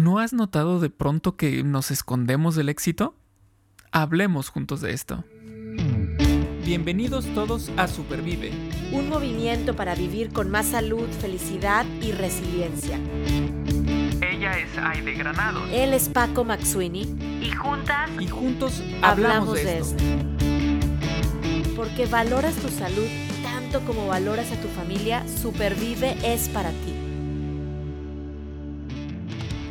¿No has notado de pronto que nos escondemos del éxito? Hablemos juntos de esto. Bienvenidos todos a Supervive. Un movimiento para vivir con más salud, felicidad y resiliencia. Ella es Aide Granados. Él es Paco Maxuini. Y juntas. Y juntos hablamos, de, esto. Porque valoras tu salud tanto como valoras a tu familia, Supervive es para ti.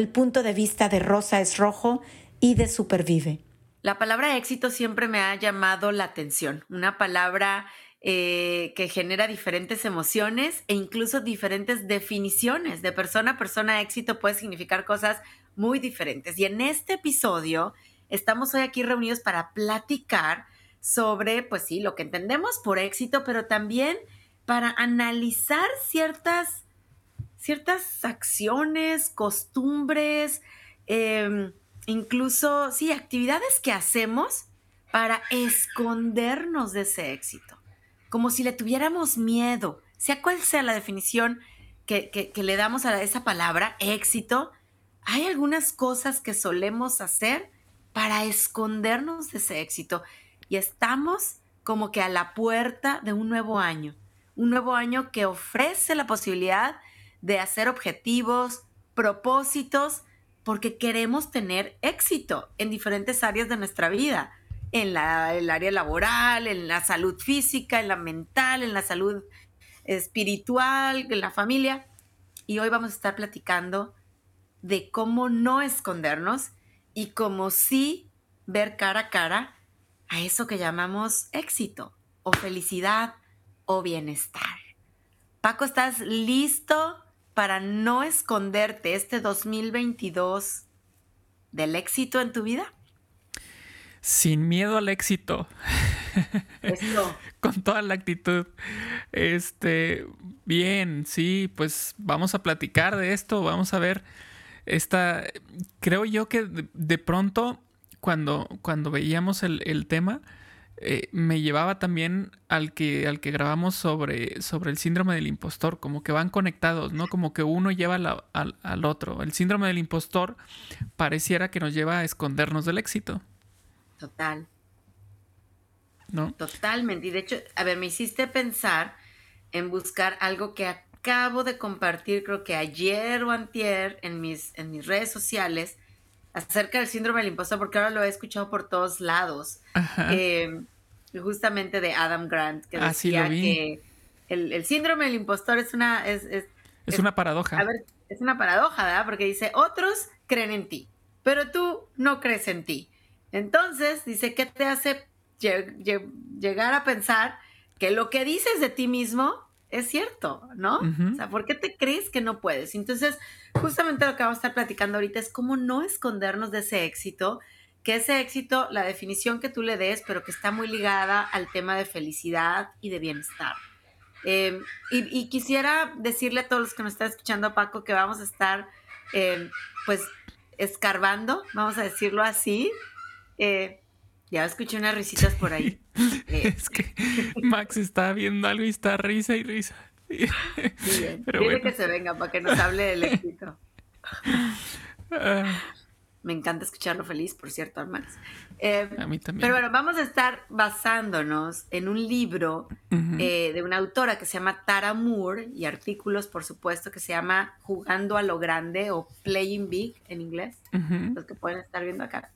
el punto de vista de Rosa es rojo y de Supervive. La palabra éxito siempre me ha llamado la atención, una palabra eh, que genera diferentes emociones e incluso diferentes definiciones. De persona a persona, éxito puede significar cosas muy diferentes. Y en este episodio estamos hoy aquí reunidos para platicar sobre, pues sí, lo que entendemos por éxito, pero también para analizar ciertas ciertas acciones, costumbres, em, incluso, sí, actividades que hacemos para escondernos de ese éxito, como si le tuviéramos miedo, sea cual sea la definición que, que le damos a esa palabra, éxito, hay algunas cosas que solemos hacer para escondernos de ese éxito. Y estamos como que a la puerta de un nuevo año, un nuevo año que ofrece la posibilidad de hacer objetivos, propósitos, porque queremos tener éxito en diferentes áreas de nuestra vida, en la, el área laboral, en la salud física, en la mental, en la salud espiritual, en la familia. Y hoy vamos a estar platicando de cómo no escondernos y cómo sí ver cara a cara a eso que llamamos éxito o felicidad o bienestar. Paco, ¿estás listo para no esconderte este 2022 del éxito en tu vida? Sin miedo al éxito. Con toda la actitud. Este, bien, sí, pues vamos a platicar de esto, vamos a ver esta, creo yo que de, pronto cuando, cuando veíamos el, el tema, eh, me llevaba también al que, al que grabamos sobre, sobre el síndrome del impostor, como que van conectados, ¿no? Como que uno lleva al, al, otro. El síndrome del impostor pareciera que nos lleva a escondernos del éxito. Total. ¿No? Totalmente. Y de hecho, a ver, me hiciste pensar en buscar algo que acabo de compartir, creo que ayer o antier, en mis, en mis redes sociales, acerca del síndrome del impostor, porque ahora lo he escuchado por todos lados. Eh, justamente de Adam Grant, que ah, decía que el, síndrome del impostor es una... Es, es, una paradoja. A ver, es una paradoja, ¿verdad? Porque dice, otros creen en ti, pero tú no crees en ti. Entonces, dice, ¿qué te hace llegar a pensar que lo que dices de ti mismo es cierto, ¿no? O sea, ¿por qué te crees que no puedes? Entonces, justamente lo que vamos a estar platicando ahorita es cómo no escondernos de ese éxito, que ese éxito, la definición que tú le des, pero que está muy ligada al tema de felicidad y de bienestar. Em, y, quisiera decirle a todos los que nos están escuchando, Paco, que vamos a estar, em, pues, escarbando, vamos a decirlo así. Eh, ya escuché unas risitas por ahí. es que Max está viendo algo y está risa y risa. Pero Dile que se venga para que nos hable del éxito. Ah. Me encanta escucharlo feliz, por cierto, Max. Eh, a mí también. Pero bueno, vamos a estar basándonos en un libro eh, de una autora que se llama Tara Moore y artículos, por supuesto, que se llama Jugando a lo Grande o Playing Big en inglés, los que pueden estar viendo acá.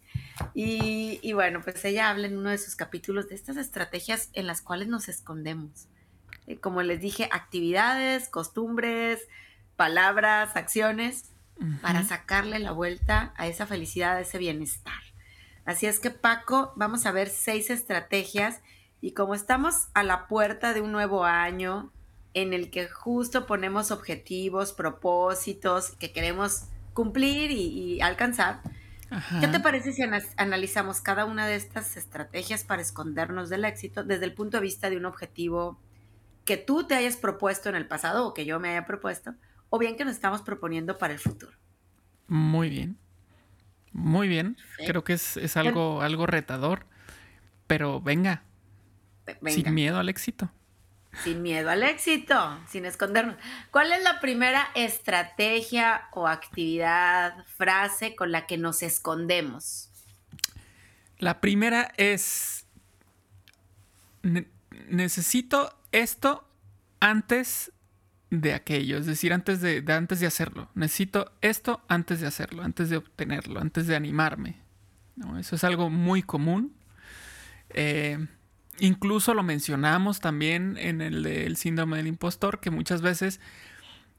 Y, bueno, pues ella habla en uno de sus capítulos de estas estrategias en las cuales nos escondemos. Eh, como les dije, actividades, costumbres, palabras, acciones, para sacarle la vuelta a esa felicidad, a ese bienestar. Así es que Paco, vamos a ver seis estrategias y como estamos a la puerta de un nuevo año en el que justo ponemos objetivos, propósitos que queremos cumplir y alcanzar, ¿Qué te parece si analizamos cada una de estas estrategias para escondernos del éxito desde el punto de vista de un objetivo que tú te hayas propuesto en el pasado o que yo me haya propuesto, o bien que nos estamos proponiendo para el futuro? Muy bien. Muy bien. Creo que es, algo, algo retador. Pero venga. Sin miedo al éxito. Sin miedo al éxito, sin escondernos. ¿Cuál es la primera estrategia o actividad, frase con la que nos escondemos? La primera es, necesito esto antes de aquello, es decir, antes de, antes de hacerlo. Necesito esto antes de hacerlo, antes de obtenerlo, antes de animarme. Eso es algo muy común. Eh, incluso lo mencionamos también en el del síndrome del impostor, que muchas veces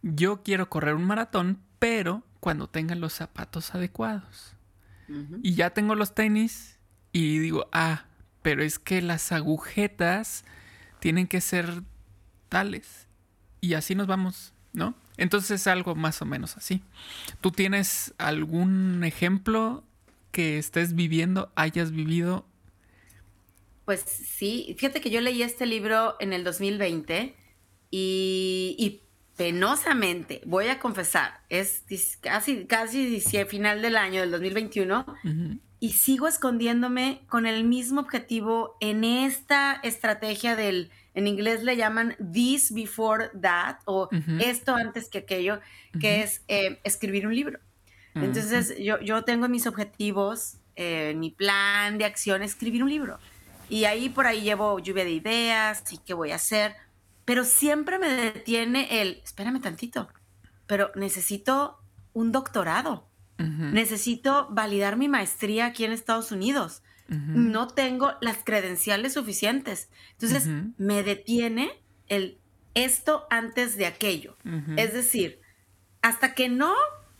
yo quiero correr un maratón, pero cuando tenga los zapatos adecuados. Y ya tengo los tenis y digo, ah, pero es que las agujetas tienen que ser tales y así nos vamos, ¿no? Entonces es algo más o menos así. ¿Tú tienes algún ejemplo que estés viviendo, hayas vivido? Pues sí, fíjate que yo leí este libro en el 2020 y, penosamente, voy a confesar, es casi, casi final del año del 2021 y sigo escondiéndome con el mismo objetivo en esta estrategia del en inglés le llaman this before that o esto antes que aquello, que es eh, escribir un libro. Entonces yo, yo tengo mis objetivos, eh, mi plan de acción, escribir un libro. Y ahí por ahí llevo lluvia de ideas y qué voy a hacer, pero siempre me detiene el, espérame tantito, pero necesito un doctorado, necesito validar mi maestría aquí en Estados Unidos no tengo las credenciales suficientes. Entonces, me detiene el esto antes de aquello. Es decir, hasta que no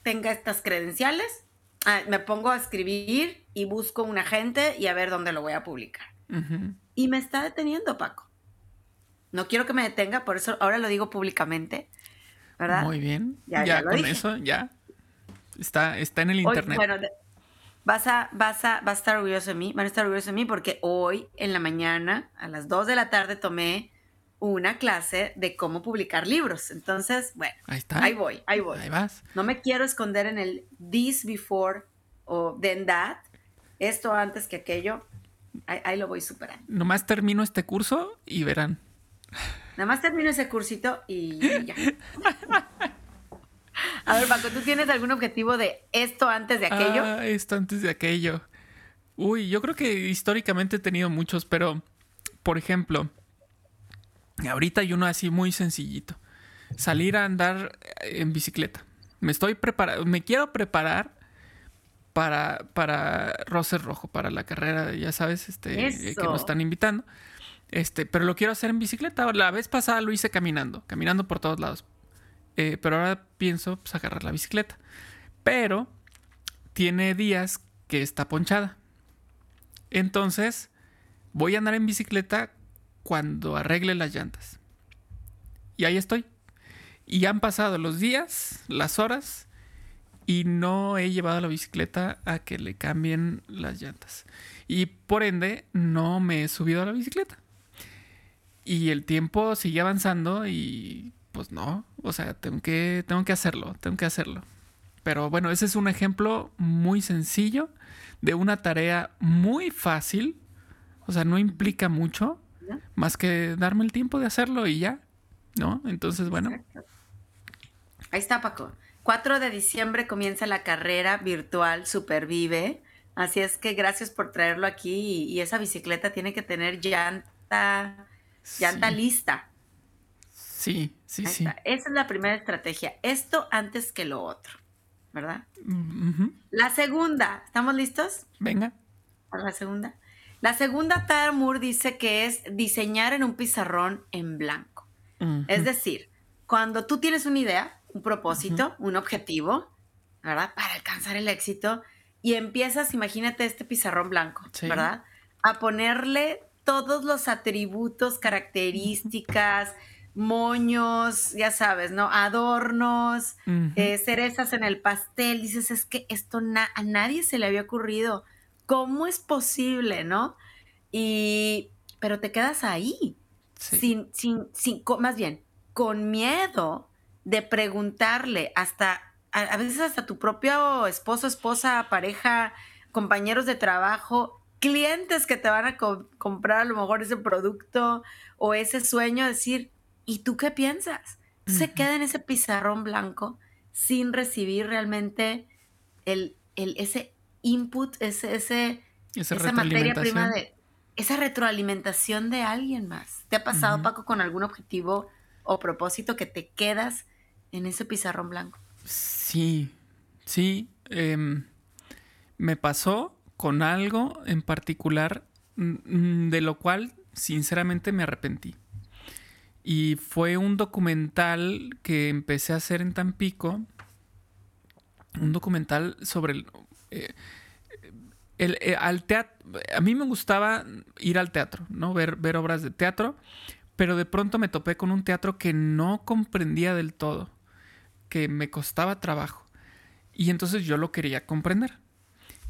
tenga estas credenciales, ah, me pongo a escribir y busco un agente y a ver dónde lo voy a publicar. Y me está deteniendo, Paco. No quiero que me detenga, por eso ahora lo digo públicamente. ¿Verdad? Muy bien. Ya, con eso, ya. Está, está en el internet vas a, vas a, vas a estar orgulloso de mí, van a estar orgullosos de mí porque hoy en la mañana, a las 2 de la tarde, tomé una clase de cómo publicar libros. Entonces, bueno, ahí, está. ahí voy, ahí voy. Ahí vas. No me quiero esconder en el this before o then that, esto antes que aquello. Ahí, ahí lo voy superando. Nomás termino este curso y verán. Nada más termino ese cursito y ya. A ver, Paco, ¿tú tienes algún objetivo de esto antes de aquello? Ah, esto antes de aquello. Uy, yo creo que históricamente he tenido muchos, pero, por ejemplo, ahorita hay uno así muy sencillito. Salir a andar en bicicleta. Me estoy preparando, me quiero preparar para, para Roser Rojo, para la carrera, ya sabes, este, que nos están invitando. Este, pero lo quiero hacer en bicicleta. La vez pasada lo hice caminando, caminando por todos lados. Eh, pero ahora pienso pues, agarrar la bicicleta. Pero tiene días que está ponchada. Entonces voy a andar en bicicleta cuando arregle las llantas. Y ahí estoy. Y han pasado los días, las horas, y no he llevado la bicicleta a que le cambien las llantas. Y por ende, no me he subido a la bicicleta. Y el tiempo sigue avanzando y pues no, o sea, tengo que, tengo que hacerlo, tengo que hacerlo. Pero bueno, ese es un ejemplo muy sencillo de una tarea muy fácil, o sea, no implica mucho, más que darme el tiempo de hacerlo y ya, ¿no? Entonces, bueno. Ahí está, Paco. 4 de diciembre comienza la carrera virtual Supervive. Así es que gracias por traerlo aquí y, esa bicicleta tiene que tener llanta, llanta lista. Sí, sí, sí. Esa es la primera estrategia. Esto antes que lo otro, ¿verdad? La segunda, ¿estamos listos? Venga. la segunda. La segunda, Tara dice que es diseñar en un pizarrón en blanco. Es decir, cuando tú tienes una idea, un propósito, un objetivo, ¿verdad? Para alcanzar el éxito y empiezas, imagínate este pizarrón blanco, ¿verdad? A ponerle todos los atributos, características, moños, ya sabes, ¿no? Adornos, eh, cerezas en el pastel. Dices, es que esto a nadie se le había ocurrido. ¿Cómo es posible, no? Y, pero te quedas ahí, sin, sin, sin, más bien, con miedo de preguntarle hasta, a, veces hasta tu propio esposo, esposa, pareja, compañeros de trabajo, clientes que te van a comprar a lo mejor ese producto o ese sueño, decir, ¿y tú qué piensas? Se queda en ese pizarrón blanco sin recibir realmente el, el, ese input, ese, ese, esa materia prima de esa retroalimentación de alguien más. ¿Te ha pasado, Paco, con algún objetivo o propósito que te quedas en ese pizarrón blanco? Sí, sí. Em, me pasó con algo en particular mm, de lo cual sinceramente me arrepentí. Y fue un documental que empecé a hacer en Tampico. Un documental sobre el, eh, eh, al teatro. A mí me gustaba ir al teatro, ¿no? Ver, ver obras de teatro. Pero de pronto me topé con un teatro que no comprendía del todo. Que me costaba trabajo. Y entonces yo lo quería comprender.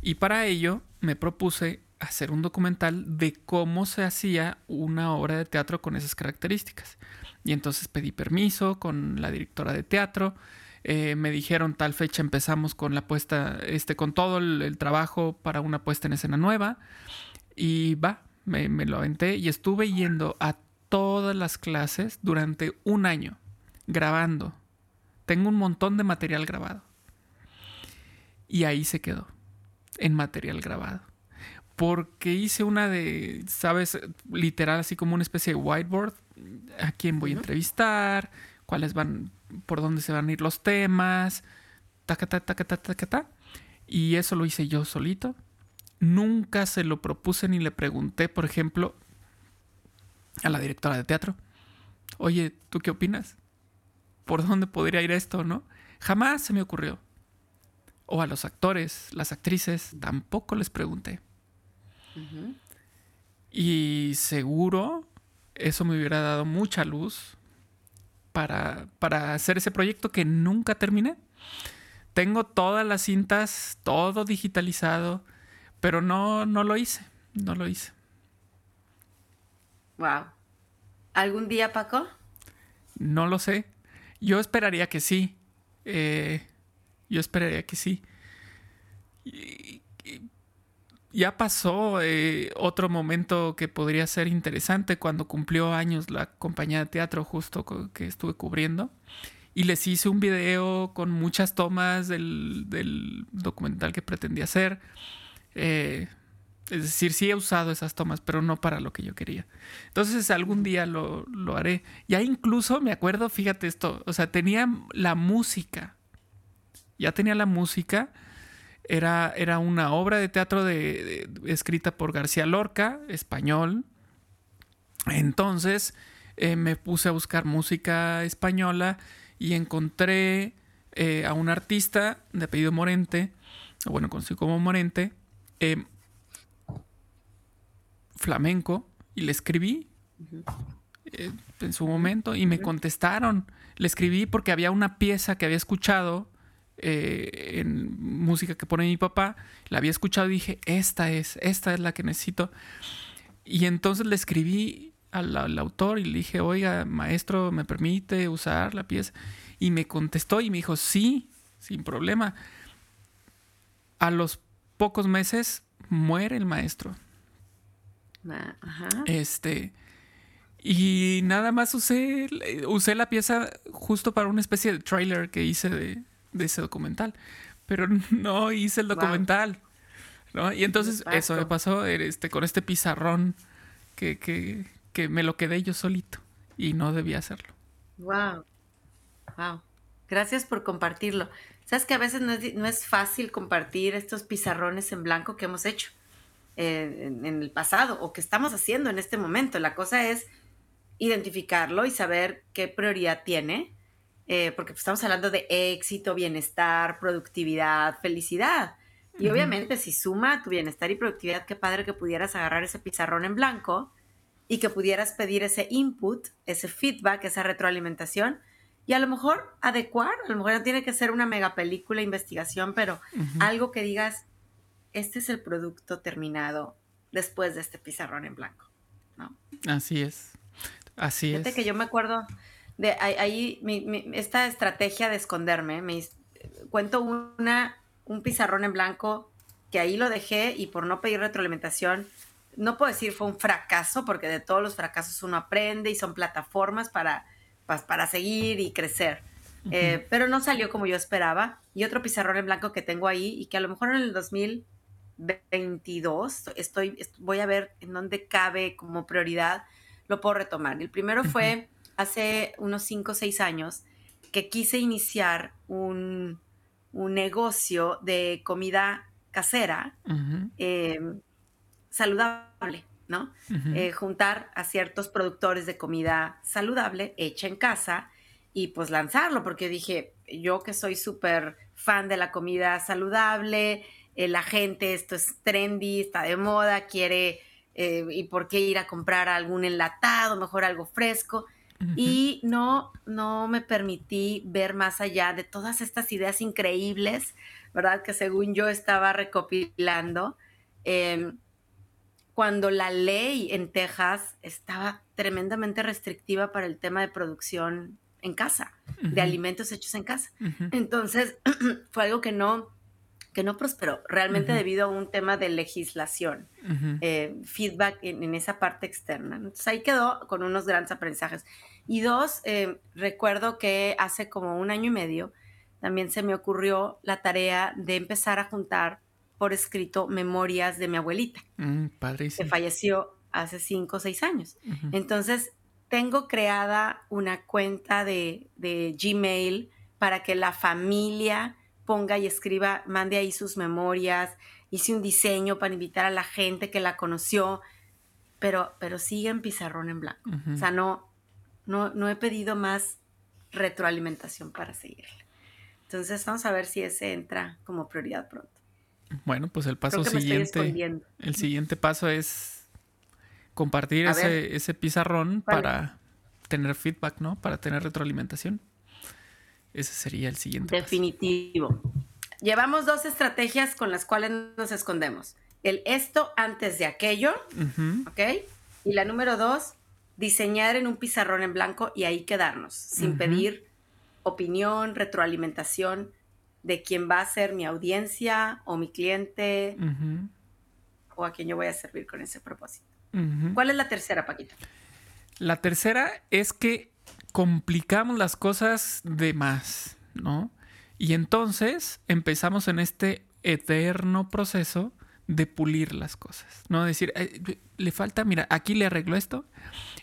Y para ello me propuse hacer un documental de cómo se hacía una obra de teatro con esas características. Y entonces pedí permiso con la directora de teatro. Eh, me dijeron tal fecha empezamos con la puesta, este, con todo el, trabajo para una puesta en escena nueva. Y va, me, me lo aventé y estuve yendo a todas las clases durante un año, grabando. Tengo un montón de material grabado. Y ahí se quedó, en material grabado porque hice una de, ¿sabes? Literal, así como una especie de whiteboard. A quién voy a entrevistar, cuáles van, por dónde se van a ir los temas, taca, taca, taca, taca, taca. Y eso lo hice yo solito. Nunca se lo propuse ni le pregunté, por ejemplo, a la directora de teatro. Oye, ¿tú qué opinas? ¿Por dónde podría ir esto, no? Jamás se me ocurrió. O a los actores, las actrices, tampoco les pregunté. Y seguro eso me hubiera dado mucha luz para, para hacer ese proyecto que nunca terminé. Tengo todas las cintas, todo digitalizado, pero no, no lo hice, no lo hice. Wow. ¿Algún día, Paco? No lo sé. Yo esperaría que sí. Eh, yo esperaría que sí. Y, ya pasó eh, otro momento que podría ser interesante cuando cumplió años la compañía de teatro justo que estuve cubriendo. Y les hice un video con muchas tomas del, documental que pretendía hacer. Eh, es decir, sí he usado esas tomas, pero no para lo que yo quería. Entonces algún día lo, lo haré. Ya incluso me acuerdo, fíjate esto, o sea, tenía la música. Ya tenía la música era, era una obra de teatro de, escrita por García Lorca, español. Entonces eh, me puse a buscar música española y encontré eh, a un artista de apellido Morente, bueno, conocido como Morente, em, flamenco, y le escribí eh, en su momento y me contestaron. Le escribí porque había una pieza que había escuchado eh, en música que pone mi papá, la había escuchado y dije, esta es, esta es la que necesito. Y entonces le escribí al, autor y le dije, oiga, maestro, ¿me permite usar la pieza? Y me contestó y me dijo, sí, sin problema. A los pocos meses muere el maestro. Este. Y nada más usé, usé la pieza justo para una especie de trailer que hice de, de ese documental. Pero no hice el documental. ¿no? Y entonces eso me pasó este, con este pizarrón que, que, que, me lo quedé yo solito y no debía hacerlo. Wow. Wow. Gracias por compartirlo. Sabes que a veces no es, no es fácil compartir estos pizarrones en blanco que hemos hecho eh, en, en el pasado o que estamos haciendo en este momento. La cosa es identificarlo y saber qué prioridad tiene eh, porque pues, estamos hablando de éxito, bienestar, productividad, felicidad. Y obviamente si suma tu bienestar y productividad, qué padre que pudieras agarrar ese pizarrón en blanco y que pudieras pedir ese input, ese feedback, esa retroalimentación y a lo mejor adecuar, a lo mejor no tiene que ser una mega película, investigación, pero algo que digas, este es el producto terminado después de este pizarrón en blanco, ¿no? Así es, así Fíjate que yo me acuerdo de ahí, esta estrategia de esconderme, me, cuento una, un pizarrón en blanco que ahí lo dejé y por no pedir retroalimentación, no puedo decir fue un fracaso, porque de todos los fracasos uno aprende y son plataformas para para seguir y crecer. Eh, pero no salió como yo esperaba. Y otro pizarrón en blanco que tengo ahí y que a lo mejor en el 2022 estoy, voy a ver en dónde cabe como prioridad, lo puedo retomar. El primero fue hace unos 5 o 6 años que quise iniciar un, negocio de comida casera eh, saludable. ¿no? Eh, juntar a ciertos productores de comida saludable hecha en casa y pues lanzarlo, porque dije, yo que soy súper fan de la comida saludable, eh, la gente, esto es trendy, está de moda, quiere, eh, ¿y por qué ir a comprar algún enlatado, mejor algo fresco? Y no, no me permití ver más allá de todas estas ideas increíbles, ¿verdad? Que según yo estaba recopilando. Em, cuando la ley en Texas estaba tremendamente restrictiva para el tema de producción en casa, de alimentos hechos en casa. Entonces, fue algo que no, que no prosperó, realmente debido a un tema de legislación, eh, feedback en, esa parte externa. Entonces, ahí quedó con unos grandes aprendizajes. Y dos, eh, recuerdo que hace como un año y medio también se me ocurrió la tarea de empezar a juntar por escrito memorias de mi abuelita, mm, que falleció hace cinco o seis años. Entonces, tengo creada una cuenta de, Gmail para que la familia ponga y escriba, mande ahí sus memorias, hice un diseño para invitar a la gente que la conoció, pero, pero sigue en pizarrón en blanco. O sea, no, no, no he pedido más retroalimentación para seguirle. Entonces, vamos a ver si ese entra como prioridad pronto. Bueno, pues el paso siguiente. El siguiente paso es compartir ese, ese, pizarrón para tener feedback, ¿no? Para tener retroalimentación. Ese sería el siguiente. Definitivo. Llevamos dos estrategias con las cuales nos escondemos. El esto antes de aquello, ¿ok? Y la número dos, diseñar en un pizarrón en blanco y ahí quedarnos, sin pedir opinión, retroalimentación de quién va a ser mi audiencia o mi cliente o a quién yo voy a servir con ese propósito. ¿Cuál es la tercera, Paquita? La tercera es que complicamos las cosas de más, ¿no? Y entonces empezamos en este eterno proceso de pulir las cosas, ¿no? Decir, le falta, mira, aquí le arreglo esto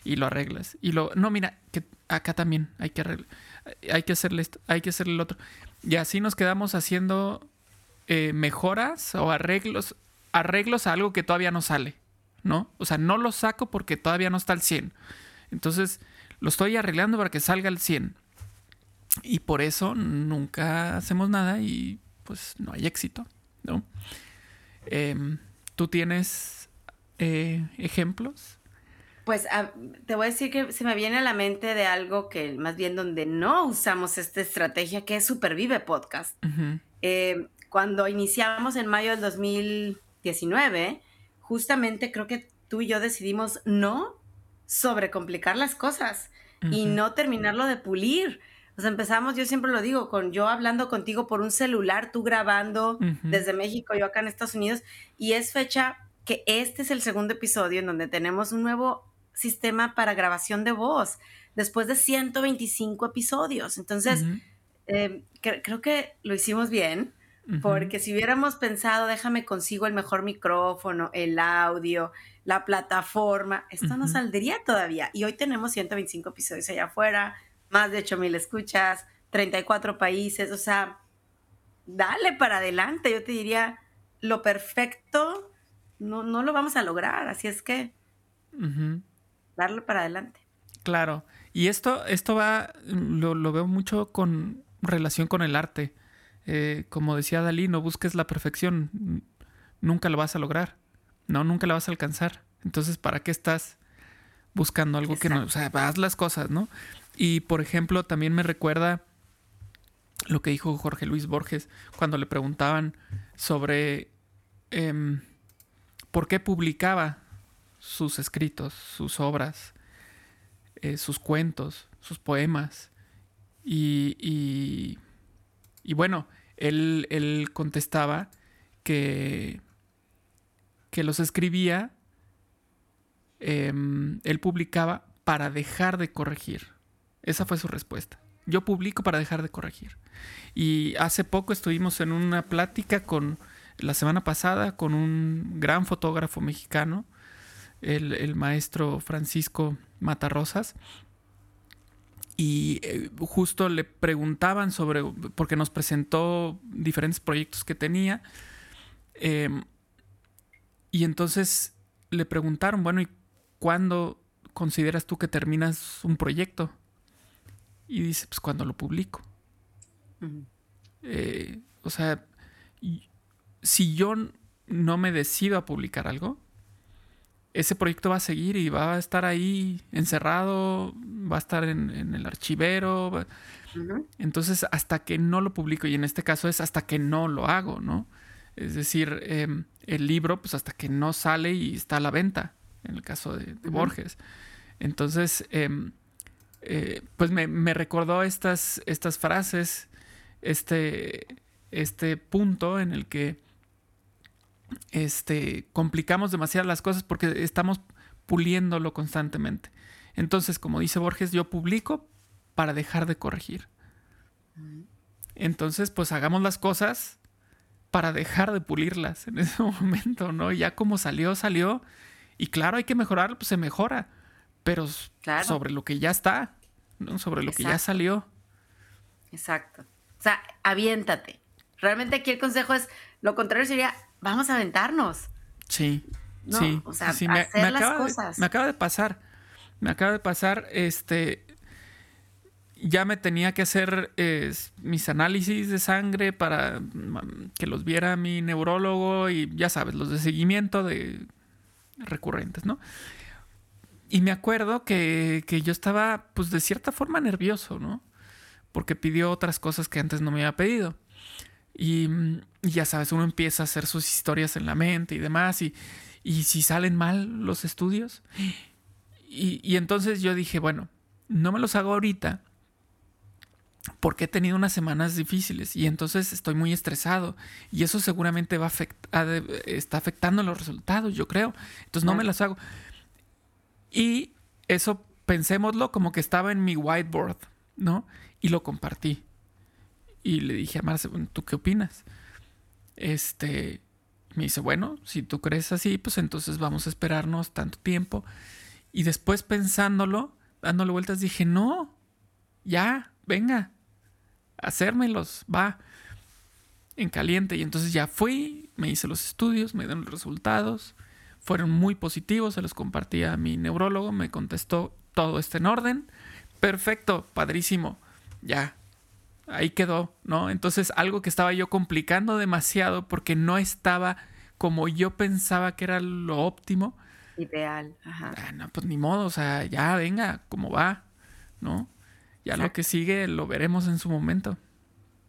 y lo arreglas. Y lo, no, mira, que acá también hay que arreglar, hay que hacerle esto, hay que hacerle el otro. Y así nos quedamos haciendo eh, mejoras o arreglos, arreglos a algo que todavía no sale, ¿no? O sea, no lo saco porque todavía no está al 100. Entonces, lo estoy arreglando para que salga al 100. Y por eso nunca hacemos nada y pues no hay éxito, ¿no? Em, ¿Tú tienes eh, ejemplos? Pues ah, te voy a decir que se me viene a la mente de algo que más bien donde no usamos esta estrategia, que es Supervive Podcast. Eh, cuando iniciamos en mayo del 2019, justamente creo que tú y yo decidimos no sobrecomplicar las cosas y no terminarlo de pulir. O sea, empezamos, yo siempre lo digo, con yo hablando contigo por un celular, tú grabando desde México, yo acá en Estados Unidos, y es fecha que este es el segundo episodio en donde tenemos un nuevo sistema para grabación de voz después de 125 episodios. Entonces, eh, creo que lo hicimos bien, porque si hubiéramos pensado, déjame consigo el mejor micrófono, el audio, la plataforma, esto no saldría todavía. Y hoy tenemos 125 episodios allá afuera, más de 8 mil escuchas, 34 países, o sea, dale para adelante. Yo te diría, lo perfecto no, no lo vamos a lograr, así es que darle para adelante. Claro. Y esto, esto va, lo, veo mucho con relación con el arte. Eh, como decía Dalí, no busques la perfección, nunca lo vas a lograr. No, nunca la vas a alcanzar. Entonces, ¿para qué estás buscando algo que no, o sea, haz las cosas, ¿no? Y por ejemplo, también me recuerda lo que dijo Jorge Luis Borges cuando le preguntaban sobre em, por qué publicaba sus escritos, sus obras, eh, sus cuentos, sus poemas. Y, y, bueno, él, él, contestaba que, que los escribía, em, él publicaba para dejar de corregir. Esa fue su respuesta. Yo publico para dejar de corregir. Y hace poco estuvimos en una plática con, la semana pasada, con un gran fotógrafo mexicano, el, el maestro Francisco Matarrosas, y eh, justo le preguntaban sobre, porque nos presentó diferentes proyectos que tenía, em, y entonces le preguntaron, bueno, ¿y cuándo consideras tú que terminas un proyecto? Y dice, pues cuando lo publico. Eh, o sea, si yo no me decido a publicar algo, ese proyecto va a seguir y va a estar ahí encerrado, va a estar en, el archivero. Entonces, hasta que no lo publico, y en este caso es hasta que no lo hago, ¿no? Es decir, em, el libro, pues hasta que no sale y está a la venta, en el caso de, Borges. Entonces, em, eh, pues me, me, recordó estas, estas frases, este, este punto en el que este, complicamos demasiado las cosas porque estamos puliéndolo constantemente. Entonces, como dice Borges, yo publico para dejar de corregir. Entonces, pues hagamos las cosas para dejar de pulirlas en ese momento, ¿no? Ya como salió, salió. Y claro, hay que mejorar, pues se mejora. Pero sobre lo que ya está, ¿no? Sobre lo que ya salió. Exacto. O sea, aviéntate. Realmente aquí el consejo es, lo contrario sería, vamos a aventarnos. Sí, sí. O sea, me, hacer las acaba cosas. De, me acaba de pasar, me acaba de pasar, este, ya me tenía que hacer mis análisis de sangre para mm, que los viera mi neurólogo y ya sabes, los de seguimiento de recurrentes, ¿no? Y me acuerdo que, que yo estaba, pues de cierta forma nervioso, ¿no? Porque pidió otras cosas que antes no me había pedido. Y, ya sabes, uno empieza a hacer sus historias en la mente y demás. Y, y si salen mal los estudios. Y, y, entonces yo dije, bueno, no me los hago ahorita porque he tenido unas semanas difíciles y entonces estoy muy estresado y eso seguramente va a está afectando los resultados, yo creo. Entonces no me los hago. Y eso pensémoslo como que estaba en mi whiteboard, ¿no? Y lo compartí. Y le dije a Marce, ¿tú qué opinas? Este, me dice, bueno, si tú crees así, pues entonces vamos a esperarnos tanto tiempo. Y después pensándolo, dándole vueltas, dije, no, ya, venga, hacérmelos, va, en caliente. Y entonces ya fui, me hice los estudios, me dieron los resultados, fueron muy positivos, se los compartí a mi neurólogo, me contestó todo está en orden, perfecto, padrísimo, ya, ahí quedó, ¿no? Entonces algo que estaba yo complicando demasiado porque no estaba como yo pensaba que era lo óptimo. Ideal, ajá. Ah, no, pues ni modo, o sea, ya venga, como va, ¿no? Ya lo que sigue lo veremos en su momento.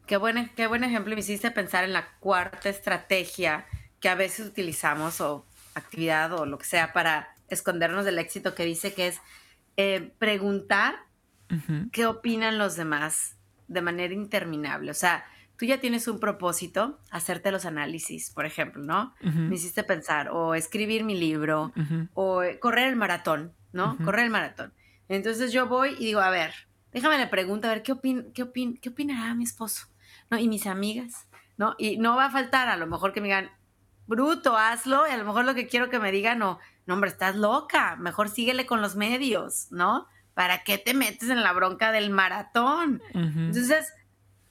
Qué buen, qué buen ejemplo me hiciste pensar en la cuarta estrategia que a veces utilizamos o actividad o lo que sea para escondernos del éxito que dice que es eh, preguntar qué opinan los demás de manera interminable. O sea, tú ya tienes un propósito, hacerte los análisis, por ejemplo, ¿no? Me hiciste pensar, o escribir mi libro, o correr el maratón, ¿no? Correr el maratón. Entonces yo voy y digo, a ver, déjame le pregunto, a ver, ¿qué, opin qué, opin qué opinará mi esposo? ¿No? Y mis amigas, ¿no? Y no va a faltar a lo mejor que me digan, bruto, hazlo, y a lo mejor lo que quiero que me digan, no, no, hombre, estás loca, mejor síguele con los medios, ¿no? ¿Para qué te metes en la bronca del maratón? Entonces,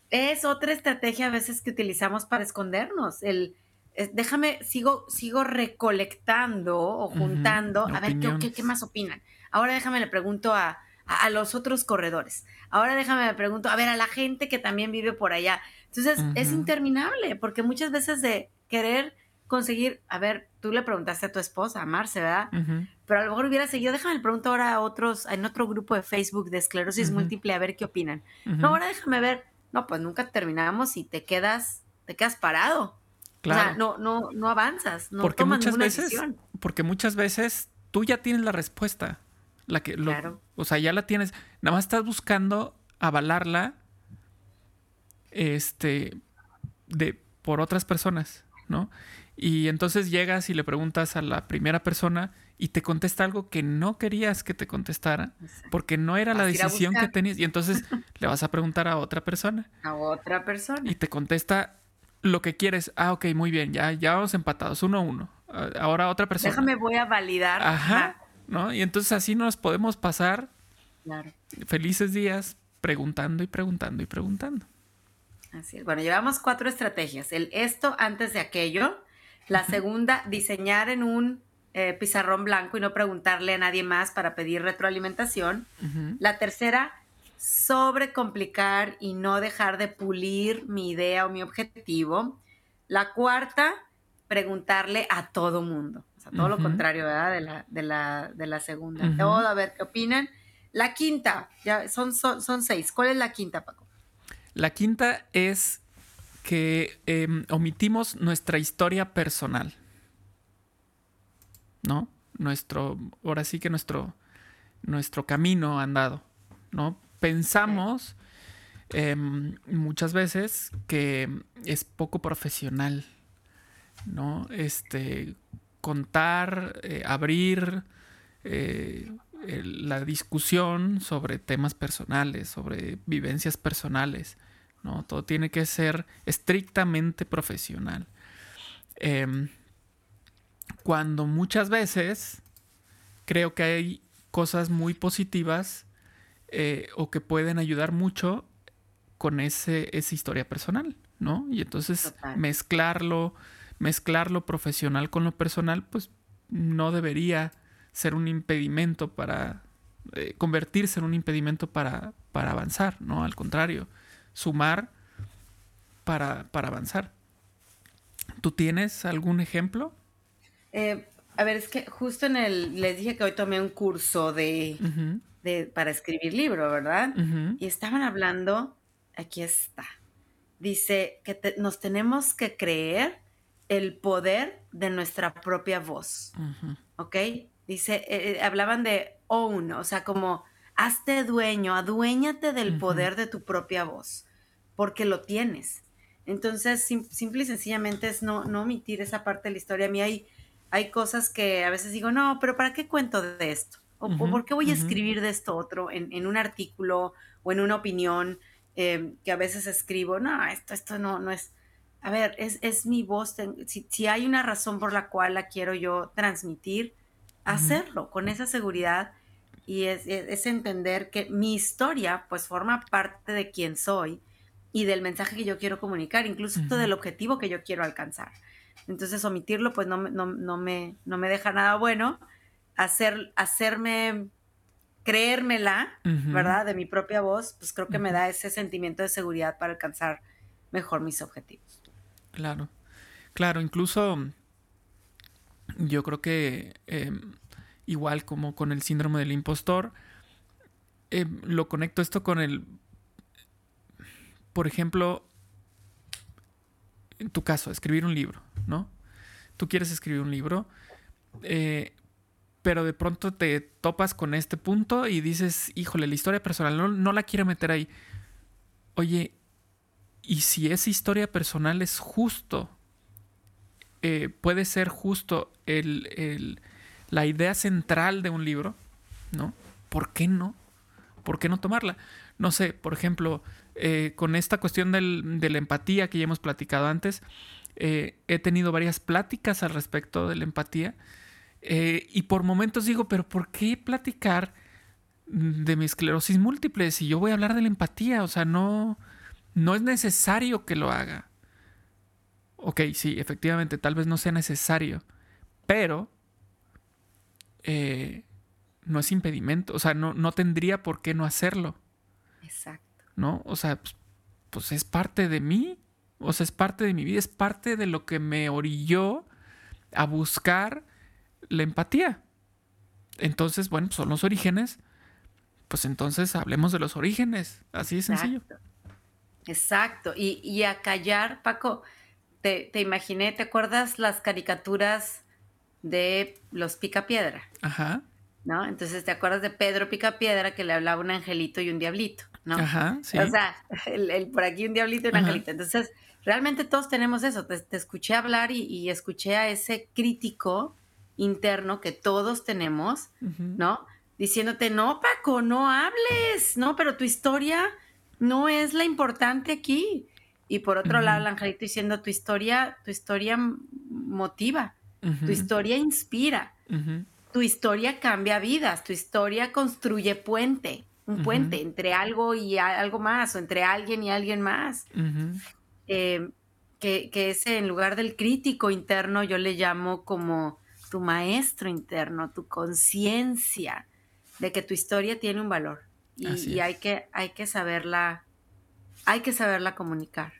es otra estrategia a veces que utilizamos para escondernos. El, déjame, sigo, sigo recolectando o juntando, a ver ¿qué, más opinan. Ahora déjame le pregunto a, los otros corredores. Ahora déjame le pregunto, a ver, a la gente que también vive por allá. Entonces, es interminable, porque muchas veces de querer conseguir, a ver, tú le preguntaste a tu esposa, a Marce, ¿verdad? Pero a lo mejor hubiera seguido, déjame le pregunto ahora a otros, en otro grupo de Facebook de esclerosis múltiple, a ver qué opinan. No, ahora déjame ver. No, pues nunca terminamos y te quedas, te quedas parado. Claro. O sea, no, no, no avanzas, no porque tomas muchas veces, decisión. Porque muchas veces tú ya tienes la respuesta. La que lo, O sea, ya la tienes. Nada más estás buscando avalarla este, de, por otras personas, ¿no? Y entonces llegas y le preguntas a la primera persona y te contesta algo que no querías que te contestara porque no era la decisión que tenías. Y entonces le vas a preguntar a otra persona. A otra persona. Y te contesta lo que quieres. Ah, ok, muy bien, ya, ya vamos empatados, uno a uno. Ahora otra persona. Déjame, voy a validar. Ajá. ¿No? Y entonces así nos podemos pasar felices días preguntando y preguntando y preguntando. Así es. Bueno, llevamos cuatro estrategias. El esto antes de aquello. La segunda, diseñar en un eh, pizarrón blanco y no preguntarle a nadie más para pedir retroalimentación. La tercera, sobrecomplicar y no dejar de pulir mi idea o mi objetivo. La cuarta, preguntarle a todo mundo. O sea, todo lo contrario, ¿verdad? De la, de la, de la segunda. Todo, a ver qué opinan. La quinta, ya son, son, son seis. ¿Cuál es la quinta, Paco? La quinta es que em, omitimos nuestra historia personal. ¿No? Nuestro, ahora sí que nuestro, nuestro camino andado. ¿No? Pensamos em, muchas veces que es poco profesional. ¿No? Este. Contar, eh, abrir. Eh, la discusión sobre temas personales, sobre vivencias personales, ¿no? Todo tiene que ser estrictamente profesional. Em, cuando muchas veces creo que hay cosas muy positivas eh, o que pueden ayudar mucho con ese, esa historia personal, ¿no? Y entonces mezclarlo, mezclar lo profesional con lo personal, pues no debería ser un impedimento para eh, convertirse en un impedimento para, para, avanzar, ¿no? Al contrario, sumar para, para avanzar. ¿Tú tienes algún ejemplo? Eh, a ver, es que justo en el, les dije que hoy tomé un curso de, de para escribir libro, ¿verdad? Y estaban hablando, aquí está, dice que nos tenemos que creer el poder de nuestra propia voz, ¿ok? Dice, eh, eh, hablaban de own, o sea, como hazte dueño, aduéñate del poder de tu propia voz, porque lo tienes. Entonces, simple y sencillamente es no, no omitir esa parte de la historia. A mí hay, hay cosas que a veces digo, no, pero ¿para qué cuento de esto? ¿O, por qué voy a escribir de esto otro en, un artículo o en una opinión eh, que a veces escribo? No, esto, esto no, no es... A ver, es, es mi voz. Si, si hay una razón por la cual la quiero yo transmitir, hacerlo con esa seguridad y es, entender que mi historia pues forma parte de quién soy y del mensaje que yo quiero comunicar, incluso del objetivo que yo quiero alcanzar. Entonces omitirlo pues no, no, no, me, no me deja nada bueno. Hacer, hacerme creérmela, ¿verdad? De mi propia voz, pues creo que me da ese sentimiento de seguridad para alcanzar mejor mis objetivos. Claro, claro, incluso yo creo que em, igual como con el síndrome del impostor, em, lo conecto esto con el, por ejemplo, en tu caso, escribir un libro, ¿no? Tú quieres escribir un libro, eh, pero de pronto te topas con este punto y dices, híjole, la historia personal, no, no la quiero meter ahí. Oye, ¿y si esa historia personal es justo eh, puede ser justo el, la idea central de un libro, ¿no? ¿Por qué no? ¿Por qué no tomarla? No sé, por ejemplo, eh, con esta cuestión de la empatía que ya hemos platicado antes, eh, he tenido varias pláticas al respecto de la empatía y por momentos digo, pero ¿por qué platicar de mi esclerosis múltiple si yo voy a hablar de la empatía? O sea, no, no es necesario que lo haga ok, sí, efectivamente, tal vez no sea necesario, pero eh, no es impedimento, o sea, no, no, tendría por qué no hacerlo. Exacto. ¿No? O sea, pues, pues, es parte de mí, o sea, es parte de mi vida, es parte de lo que me orilló a buscar la empatía. Entonces, bueno, son los orígenes. Pues entonces hablemos de los orígenes. Así de sencillo. Exacto. Y, a callar, Paco, te, te, imaginé, ¿te acuerdas las caricaturas de los Picapiedra? Ajá. ¿No? Entonces, ¿te acuerdas de Pedro Picapiedra que le hablaba un angelito y un diablito? ¿no? Ajá, sí. O sea, el, por aquí un diablito y un angelito. Entonces, realmente todos tenemos eso. Te, escuché hablar y, escuché a ese crítico interno que todos tenemos, ¿no? Diciéndote, no, Paco, no hables, no, pero tu historia no es la importante aquí. Y por otro lado, el angelito diciendo, tu historia, tu historia motiva, tu historia inspira, tu historia cambia vidas, tu historia construye puente, un puente entre algo y algo más, o entre alguien y alguien más. Eh, que, que ese en lugar del crítico interno yo le llamo como tu maestro interno, tu conciencia de que tu historia tiene un valor. Y, hay, que, hay que saberla, hay que saberla comunicar.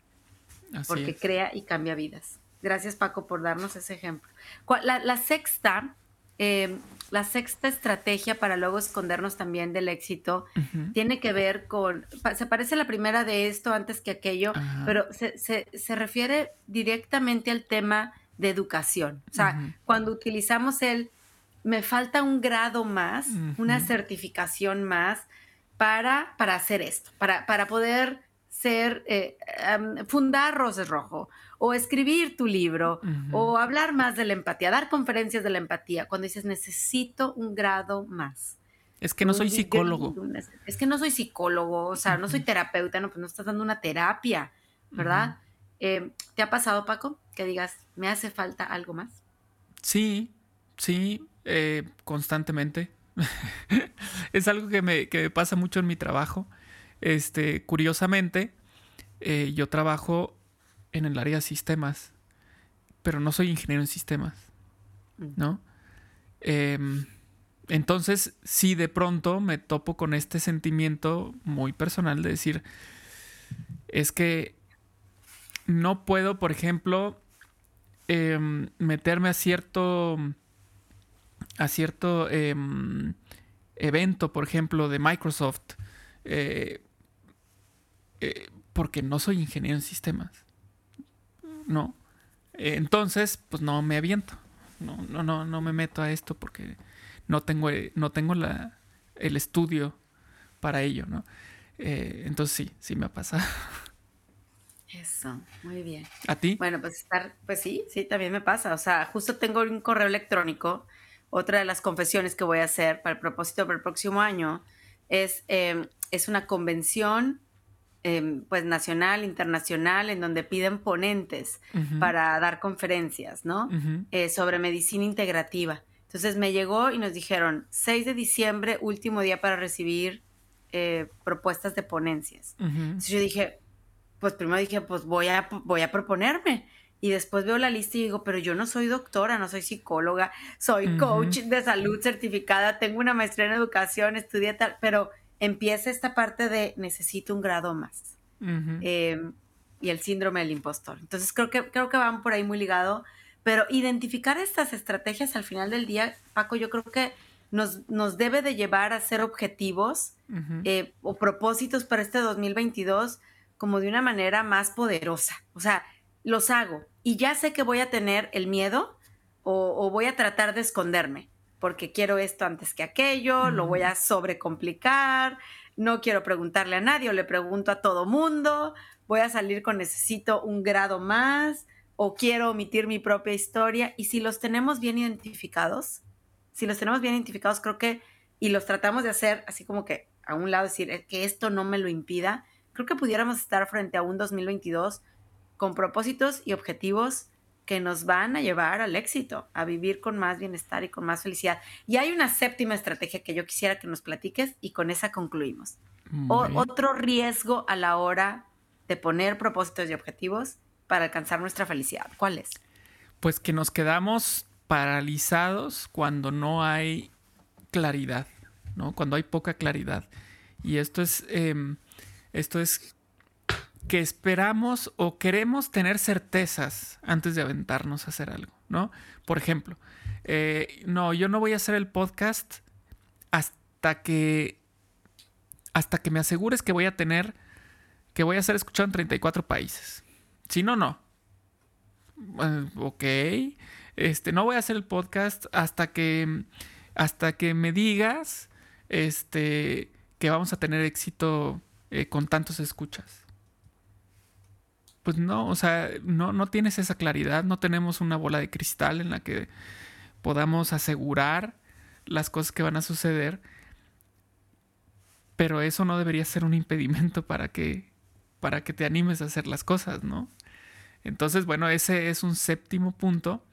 Porque crea y cambia vidas. Gracias Paco por darnos ese ejemplo. La, sexta, eh, la sexta estrategia para luego escondernos también del éxito tiene que ver con, se parece a la primera de esto antes que aquello, pero se, se, refiere directamente al tema de educación. O sea, cuando utilizamos el, me falta un grado más, una certificación más para, para hacer esto, para, para poder ser, eh, fundar Roses Rojo, o escribir tu libro, o hablar más de la empatía, dar conferencias de la empatía, cuando dices necesito un grado más. Es que no soy psicólogo. Es que no soy psicólogo, o sea, no soy terapeuta, no, pues no estás dando una terapia, ¿verdad? Eh, ¿Te ha pasado, Paco, que digas, me hace falta algo más? Sí, sí, eh, constantemente. es algo que me, pasa mucho en mi trabajo. Este, curiosamente, eh, yo trabajo en el área de sistemas, pero no soy ingeniero en sistemas, mm. ¿no? Em, entonces, si de pronto me topo con este sentimiento muy personal de decir, es que no puedo, por ejemplo, em, meterme a cierto, a cierto em, evento, por ejemplo, de Microsoft, eh, eh, porque no soy ingeniero en sistemas. No. Entonces, pues no me aviento. No, no, no, no me meto a esto porque no tengo, no tengo la, el estudio para ello, ¿no? Eh, entonces sí, sí me ha pasado. Eso, muy bien. ¿A ti? Bueno, pues estar, pues sí, sí, también me pasa. O sea, justo tengo un correo electrónico. Otra de las confesiones que voy a hacer para el propósito para el próximo año es, em, es una convención em, pues nacional, internacional, en donde piden ponentes para dar conferencias, ¿no? Eh, sobre medicina integrativa. Entonces me llegó y nos dijeron, 6 de diciembre, último día para recibir eh, propuestas de ponencias. Entonces yo dije, pues primero dije, pues voy a, voy a proponerme. Y después veo la lista y digo, pero yo no soy doctora, no soy psicóloga, soy coach de salud certificada, tengo una maestría en educación, estudié tal, pero empieza esta parte de necesito un grado más. Em, y el síndrome del impostor. Entonces creo que, creo que van por ahí muy ligado, pero identificar estas estrategias al final del día, Paco, yo creo que nos, nos debe de llevar a ser objetivos eh, o propósitos para este 2022 como de una manera más poderosa. O sea, los hago y ya sé que voy a tener el miedo o, voy a tratar de esconderme porque quiero esto antes que aquello, lo voy a sobrecomplicar, no quiero preguntarle a nadie o le pregunto a todo mundo, voy a salir con necesito un grado más o quiero omitir mi propia historia. Y si los tenemos bien identificados, si los tenemos bien identificados, creo que, y los tratamos de hacer así como que a un lado decir que esto no me lo impida, creo que pudiéramos estar frente a un 2022 con propósitos y objetivos que nos van a llevar al éxito, a vivir con más bienestar y con más felicidad. Y hay una séptima estrategia que yo quisiera que nos platiques y con esa concluimos. otro riesgo a la hora de poner propósitos y objetivos para alcanzar nuestra felicidad. ¿Cuál es? Pues que nos quedamos paralizados cuando no hay claridad, ¿no? Cuando hay poca claridad. Y esto es em, esto es que esperamos o queremos tener certezas antes de aventarnos a hacer algo, ¿no? Por ejemplo, eh, no, yo no voy a hacer el podcast hasta que hasta que me asegures que voy a tener que voy a ser escuchado en 34 países. Si no, no. Eh, ok. Este, no voy a hacer el podcast hasta que hasta que me digas este que vamos a tener éxito eh, con tantos escuchas. Pues no, o sea, no, no tienes esa claridad, no tenemos una bola de cristal en la que podamos asegurar las cosas que van a suceder, pero eso no debería ser un impedimento para que, para que te animes a hacer las cosas, ¿no? Entonces, bueno, ese es un séptimo punto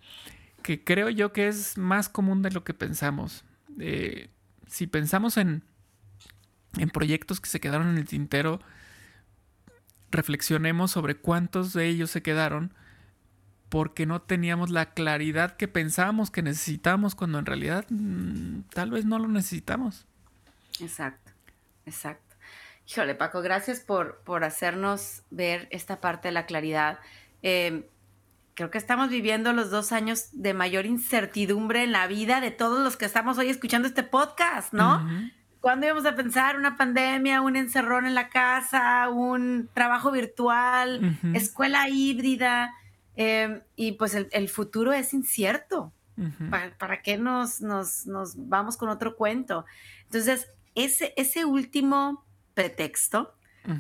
que creo yo que es más común de lo que pensamos. Eh, si pensamos en, en proyectos que se quedaron en el tintero, reflexionemos sobre cuántos de ellos se quedaron porque no teníamos la claridad que pensábamos que necesitábamos cuando en realidad mm, tal vez no lo necesitamos. Exacto, exacto. Híjole, Paco, gracias por, por hacernos ver esta parte de la claridad. Em, creo que estamos viviendo los dos años de mayor incertidumbre en la vida de todos los que estamos hoy escuchando este podcast, ¿no? ¿Cuándo íbamos a pensar una pandemia, un encerrón en la casa, un trabajo virtual, escuela híbrida? Em, y pues el, futuro es incierto. ¿Para, qué nos, nos, vamos con otro cuento? Entonces, ese, ese último pretexto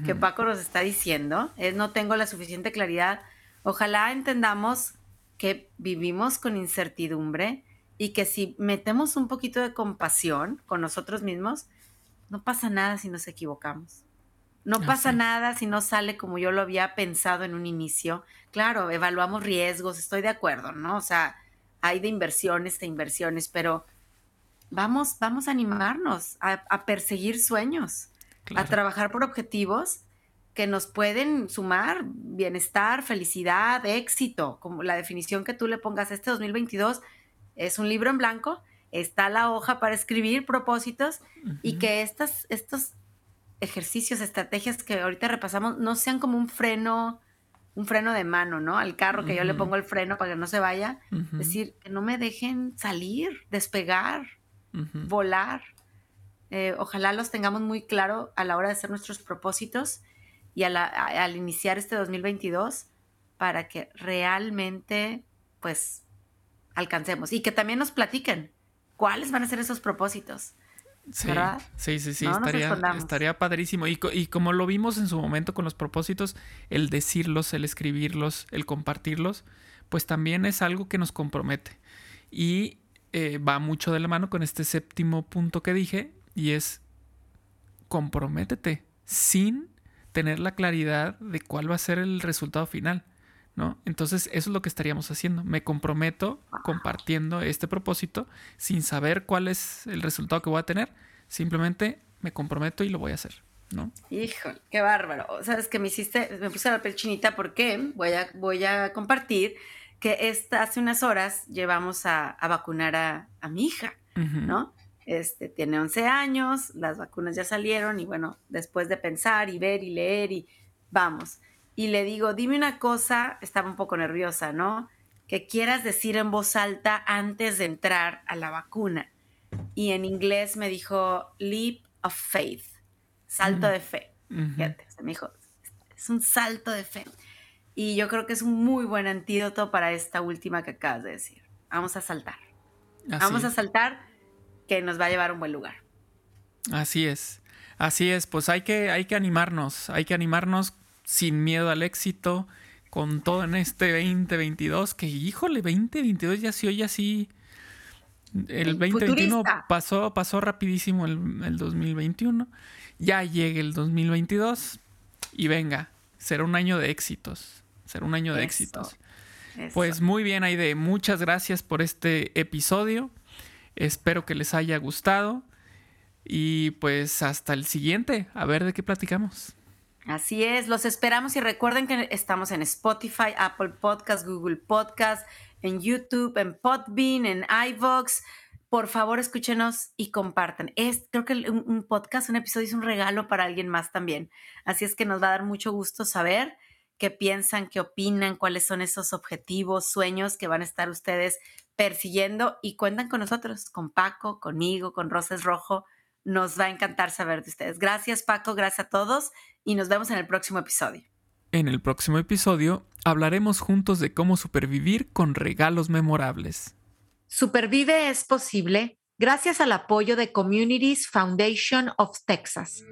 que Paco nos está diciendo es no tengo la suficiente claridad. Ojalá entendamos que vivimos con incertidumbre y que si metemos un poquito de compasión con nosotros mismos, no pasa nada si nos equivocamos. No pasa nada si no sale como yo lo había pensado en un inicio. Claro, evaluamos riesgos, estoy de acuerdo, ¿no? O sea, hay de inversiones de inversiones, pero vamos, vamos a animarnos a, perseguir sueños, a trabajar por objetivos que nos pueden sumar bienestar, felicidad, éxito, como la definición que tú le pongas este 2022 es un libro en blanco, está la hoja para escribir propósitos y que estas, estos ejercicios, estrategias que ahorita repasamos no sean como un freno, un freno de mano, ¿no? Al carro que yo le pongo el freno para que no se vaya. Es decir, que no me dejen salir, despegar, volar. Eh, ojalá los tengamos muy claro a la hora de hacer nuestros propósitos y al iniciar este 2022 para que realmente, pues, alcancemos y que también nos platiquen cuáles van a ser esos propósitos. Sí, sí, sí, sí, estaría, estaría, padrísimo. Y, y, como lo vimos en su momento con los propósitos, el decirlos, el escribirlos, el compartirlos, pues también es algo que nos compromete. Y eh, va mucho de la mano con este séptimo punto que dije, y es comprométete sin tener la claridad de cuál va a ser el resultado final. ¿No? Entonces, eso es lo que estaríamos haciendo. Me comprometo compartiendo este propósito sin saber cuál es el resultado que voy a tener. Simplemente me comprometo y lo voy a hacer, ¿no? Híjole, qué bárbaro. Sabes que me hiciste, me puse la piel chinita porque voy a, voy a compartir que esta, hace unas horas llevamos a, vacunar a, mi hija, ¿no? Este, tiene 11 años, las vacunas ya salieron y bueno, después de pensar y ver y leer y vamos y le digo, dime una cosa, estaba un poco nerviosa, ¿no? Que quieras decir en voz alta antes de entrar a la vacuna. Y en inglés me dijo, leap of faith, salto de fe. Fíjate, me dijo, es un salto de fe. Y yo creo que es un muy buen antídoto para esta última que acabas de decir. Vamos a saltar. Vamos a saltar que nos va a llevar a un buen lugar. Así es. Así es, pues hay que, hay que animarnos, hay que animarnos sin miedo al éxito, con todo en este 2022, que híjole, 2022 ya se oye así. El 2021 pasó, pasó rapidísimo el, 2021. Ya llegue el 2022 y venga, será un año de éxitos. Será un año de éxitos. Pues muy bien, Aide, muchas gracias por este episodio. Espero que les haya gustado. Y pues hasta el siguiente, a ver de qué platicamos. Así es, los esperamos y recuerden que estamos en Spotify, Apple Podcast, Google Podcast, en YouTube, en Podbean, en iVoox. Por favor, escúchenos y compartan. Es, creo que un, podcast, un episodio es un regalo para alguien más también. Así es que nos va a dar mucho gusto saber qué piensan, qué opinan, cuáles son esos objetivos, sueños que van a estar ustedes persiguiendo y cuentan con nosotros, con Paco, conmigo, con Roses Rojo. Nos va a encantar saber de ustedes. Gracias Paco, gracias a todos y nos vemos en el próximo episodio. En el próximo episodio hablaremos juntos de cómo supervivir con regalos memorables. Supervive es posible gracias al apoyo de Communities Foundation of Texas.